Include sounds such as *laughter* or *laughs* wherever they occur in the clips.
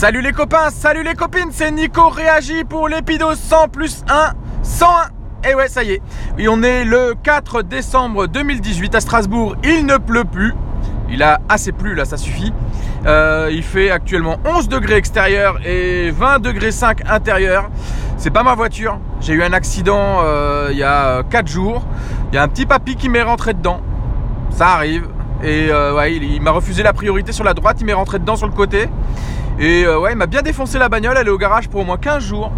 Salut les copains, salut les copines, c'est Nico réagit pour l'épido 100 plus 1, 101. Et ouais, ça y est. On est le 4 décembre 2018 à Strasbourg. Il ne pleut plus. Il a assez plu là, ça suffit. Euh, il fait actuellement 11 degrés extérieur et 20 degrés 5 intérieur. C'est pas ma voiture. J'ai eu un accident euh, il y a 4 jours. Il y a un petit papy qui m'est rentré dedans. Ça arrive. Et euh, ouais, il m'a refusé la priorité sur la droite. Il m'est rentré dedans sur le côté. Et euh, ouais, il m'a bien défoncé la bagnole. Elle est au garage pour au moins 15 jours.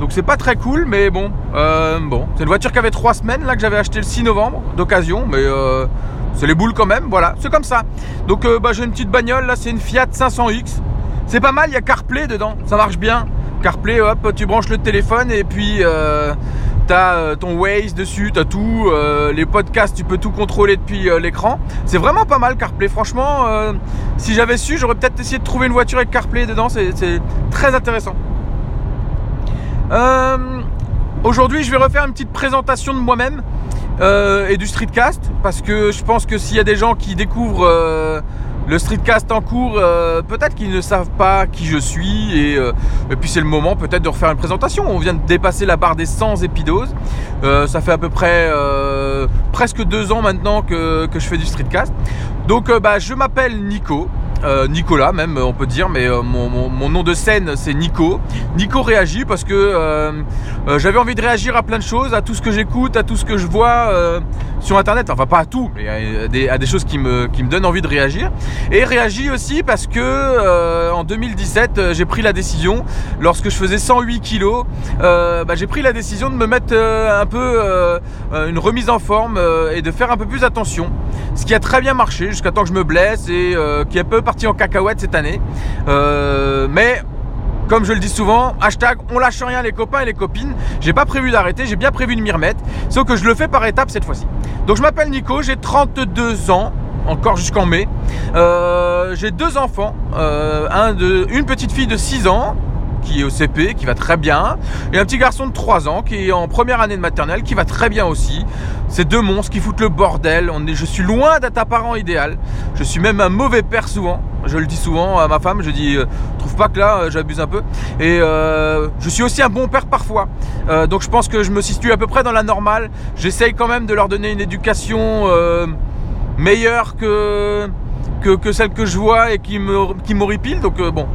Donc c'est pas très cool, mais bon. euh, bon, c'est une voiture qui avait 3 semaines là que j'avais acheté le 6 novembre d'occasion, mais euh, c'est les boules quand même. Voilà, c'est comme ça. Donc euh, bah, j'ai une petite bagnole là, c'est une Fiat 500X. C'est pas mal, il y a CarPlay dedans, ça marche bien. CarPlay, hop, tu branches le téléphone et puis t'as euh, ton Waze dessus, t'as tout, euh, les podcasts, tu peux tout contrôler depuis euh, l'écran. C'est vraiment pas mal CarPlay, franchement. si j'avais su, j'aurais peut-être essayé de trouver une voiture avec CarPlay dedans, c'est très intéressant. Aujourd'hui, je vais refaire une petite présentation de moi-même et du streetcast parce que je pense que s'il y a des gens qui découvrent le streetcast en cours, euh, peut-être qu'ils ne savent pas qui je suis et, euh, et puis c'est le moment peut-être de refaire une présentation. On vient de dépasser la barre des 100 épidoses. Euh, ça fait à peu près presque deux ans maintenant que, je fais du streetcast. Donc bah, je m'appelle Nico. Euh, Nicolas même on peut dire mais euh, mon, nom de scène c'est Nico. Nico réagit parce que euh, euh, j'avais envie de réagir à plein de choses à tout ce que j'écoute à tout ce que je vois euh, sur internet. Enfin pas à tout mais à des, choses qui me, donnent envie de réagir. Et réagit aussi parce que euh, en 2017 euh, j'ai pris la décision lorsque je faisais 108 kilos euh, bah, j'ai pris la décision de me mettre euh, un peu euh, euh, une remise en forme euh, et de faire un peu plus attention. Ce qui a très bien marché jusqu'à temps que je me blesse et euh, qui est peu en cacahuète cette année. Euh, mais comme je le dis souvent, hashtag on lâche rien les copains et les copines. J'ai pas prévu d'arrêter, j'ai bien prévu de m'y remettre. Sauf que je le fais par étapes cette fois-ci. Donc je m'appelle Nico, j'ai 32 ans. Encore jusqu'en mai. Euh, j'ai deux enfants. Euh, une petite fille de 6 ans qui est au CP, qui va très bien, et un petit garçon de 3 ans qui est en première année de maternelle, qui va très bien aussi. C'est deux monstres qui foutent le bordel. Je suis loin d'être un parent idéal. Je suis même un mauvais père souvent. Je le dis souvent à ma femme. Je dis, euh, trouve pas que là, euh, j'abuse un peu. Et euh, je suis aussi un bon père parfois. Donc je pense que je me situe à peu près dans la normale. J'essaye quand même de leur donner une éducation meilleure que, que que celle que je vois et qui me qui. Donc euh, bon,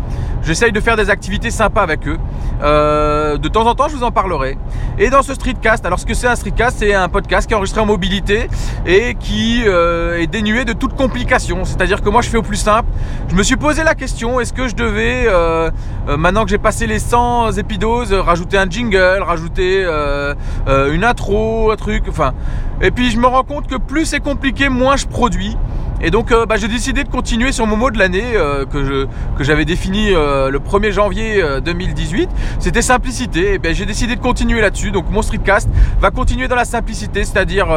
j'essaye de faire des activités sympas avec eux. Euh, de temps en temps, je vous en parlerai. Et dans ce streetcast, alors ce que c'est un streetcast, c'est un podcast qui est enregistré en mobilité et qui euh, est dénué de toute complication. C'est-à-dire que moi, je fais au plus simple. Je me suis posé la question est-ce que je devais, maintenant que j'ai passé les 100 épidoses, rajouter un jingle, rajouter une intro, un truc, enfin. Et puis je me rends compte que plus c'est compliqué, moins je produis. Et donc euh, bah, j'ai décidé de continuer sur mon mot de l'année euh, que j'avais défini euh, le 1er janvier euh, 2018. C'était simplicité. Et bien j'ai décidé de continuer là-dessus. Donc mon streetcast va continuer dans la simplicité, c'est-à-dire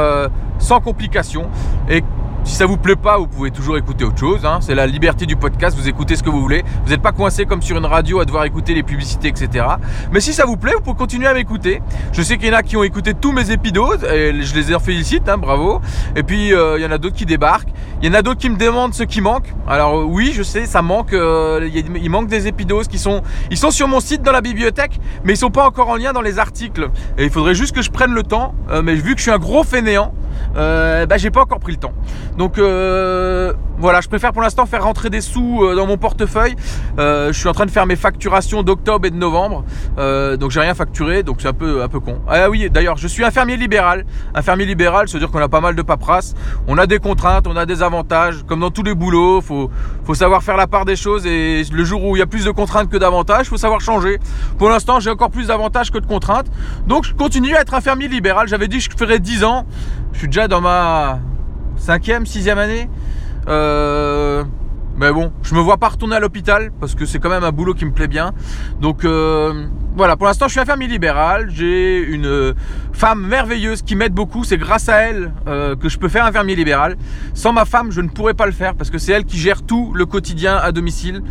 sans complications. Et si ça vous plaît pas, vous pouvez toujours écouter autre chose. hein. C'est la liberté du podcast. Vous écoutez ce que vous voulez. Vous n'êtes pas coincé comme sur une radio à devoir écouter les publicités, etc. Mais si ça vous plaît, vous pouvez continuer à m'écouter. Je sais qu'il y en a qui ont écouté tous mes épidoses et je les en félicite, hein, bravo. Et puis il y en a d'autres qui débarquent. Il y en a d'autres qui me demandent ce qui manque. Alors euh, oui, je sais, ça manque. euh, il manque des épidoses qui sont, ils sont sur mon site dans la bibliothèque, mais ils sont pas encore en lien dans les articles. Et il faudrait juste que je prenne le temps. euh, mais vu que je suis un gros fainéant, euh, bah, j'ai pas encore pris le temps. Donc euh, voilà, je préfère pour l'instant faire rentrer des sous euh, dans mon portefeuille. Je suis en train de faire mes facturations d'octobre et de novembre, donc j'ai rien facturé, donc c'est un peu un peu con. Ah oui, d'ailleurs, je suis infirmier libéral. Infirmier libéral, ça veut dire qu'on a pas mal de paperasse. On a des contraintes, on a des avantages, comme dans tous les boulots. Faut faut savoir faire la part des choses et le jour où il y a plus de contraintes que d'avantages, faut savoir changer. Pour l'instant, j'ai encore plus d'avantages que de contraintes, donc je continue à être infirmier libéral. J'avais dit que je ferais 10 ans. Je suis déjà dans ma cinquième, sixième année. Euh, mais bon, je me vois pas retourner à l'hôpital parce que c'est quand même un boulot qui me plaît bien. Donc euh, voilà, pour l'instant je suis infirmier libéral. J'ai une euh, femme merveilleuse qui m'aide beaucoup. C'est grâce à elle que je peux faire infirmier libéral. Sans ma femme, je ne pourrais pas le faire parce que c'est elle qui gère tout le quotidien à domicile.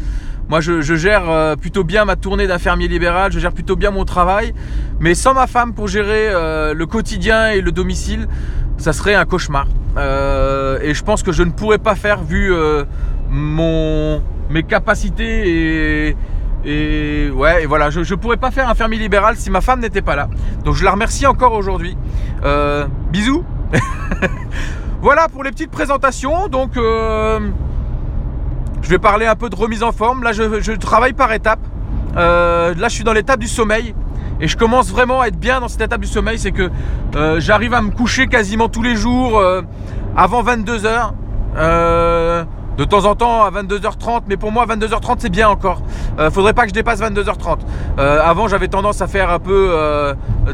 Moi, je, gère euh, plutôt bien ma tournée d'infirmier libéral, je gère plutôt bien mon travail. Mais sans ma femme pour gérer euh, le quotidien et le domicile, ça serait un cauchemar. Euh, et je pense que je ne pourrais pas faire vu mon mes capacités et ouais, et voilà, je, je pourrais pas faire un fermier libéral si ma femme n'était pas là. Donc je la remercie encore aujourd'hui. Bisous. *laughs* voilà pour les petites présentations. Donc je vais parler un peu de remise en forme. Là, je, travaille par étapes. Euh, là, je suis dans l'étape du sommeil. Et je commence vraiment à être bien dans cette étape du sommeil. C'est que euh, j'arrive à me coucher quasiment tous les jours euh, avant 22 heures. Euh, de temps en temps à 22h30, mais pour moi 22h30 c'est bien encore. Faudrait pas que je dépasse 22h30. Euh, avant j'avais tendance à faire un peu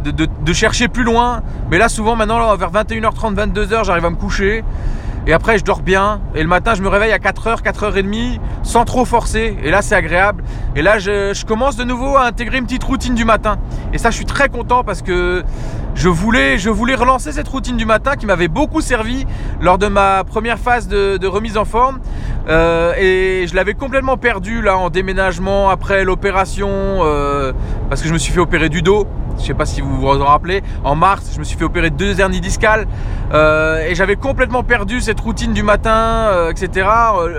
de, chercher plus loin, mais là souvent maintenant vers 21h30, 22h j'arrive à me coucher. Et après je dors bien. Et le matin je me réveille à 4h, 4h30 sans trop forcer. Et là c'est agréable. Et là je, commence de nouveau à intégrer une petite routine du matin. Et ça je suis très content parce que je voulais, relancer cette routine du matin qui m'avait beaucoup servi lors de ma première phase de remise en forme. Euh, et je l'avais complètement perdu là en déménagement après l'opération euh, parce que je me suis fait opérer du dos. Je sais pas si vous vous en rappelez. En mars, je me suis fait opérer de deux hernies discales euh, et j'avais complètement perdu cette routine du matin, euh, etc.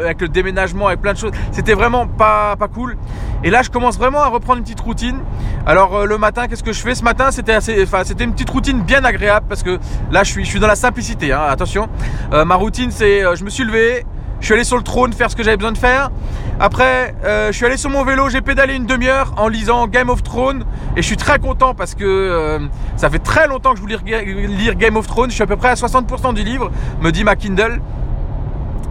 avec le déménagement, avec plein de choses. C'était vraiment pas pas cool. Et là, je commence vraiment à reprendre une petite routine. Alors le matin, qu'est-ce que je fais? Ce matin, c'était une petite routine bien agréable parce que là, je suis, je suis dans la simplicité. hein, attention. Ma routine, c'est, je me suis levé, je suis allé sur le trône faire ce que j'avais besoin de faire. Après, euh, je suis allé sur mon vélo, j'ai pédalé une demi-heure en lisant Game of Thrones. Et je suis très content parce que euh, ça fait très longtemps que je voulais lire Game of Thrones. Je suis à peu près à 60% du livre, me dit ma Kindle.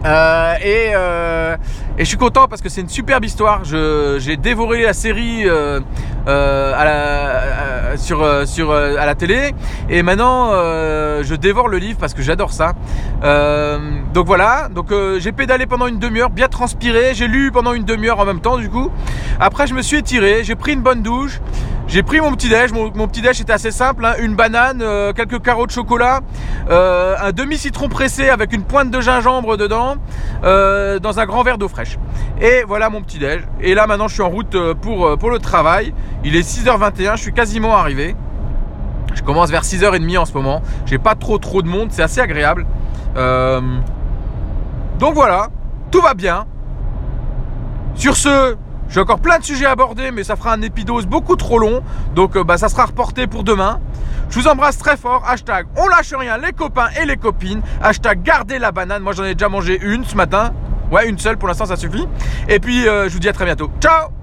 Euh, et, euh, et je suis content parce que c'est une superbe histoire. J'ai dévoré la série euh, à la, sur, sur, télé et maintenant je dévore le livre parce que j'adore ça. Donc voilà, donc j'ai pédalé pendant une demi-heure, bien transpiré. J'ai lu pendant une demi-heure en même temps du coup. Après je me suis étiré, j'ai pris une bonne douche. J'ai pris mon petit déj. Mon, petit déj était assez simple hein. une banane, euh, quelques carreaux de chocolat, euh, un demi citron pressé avec une pointe de gingembre dedans, euh, dans un grand verre d'eau fraîche. Et voilà mon petit déj. Et là maintenant je suis en route pour pour le travail. Il est 6h21, je suis quasiment arrivé. Je commence vers 6h30 en ce moment. J'ai pas trop trop de monde, c'est assez agréable. Donc voilà, tout va bien. Sur ce, j'ai encore plein de sujets à aborder, mais ça fera un épidose beaucoup trop long. Donc euh, bah, ça sera reporté pour demain. Je vous embrasse très fort. Hashtag on lâche rien les copains et les copines. Hashtag gardez la banane. Moi j'en ai déjà mangé une ce matin. Ouais, une seule pour l'instant ça suffit. Et puis euh, je vous dis à très bientôt. Ciao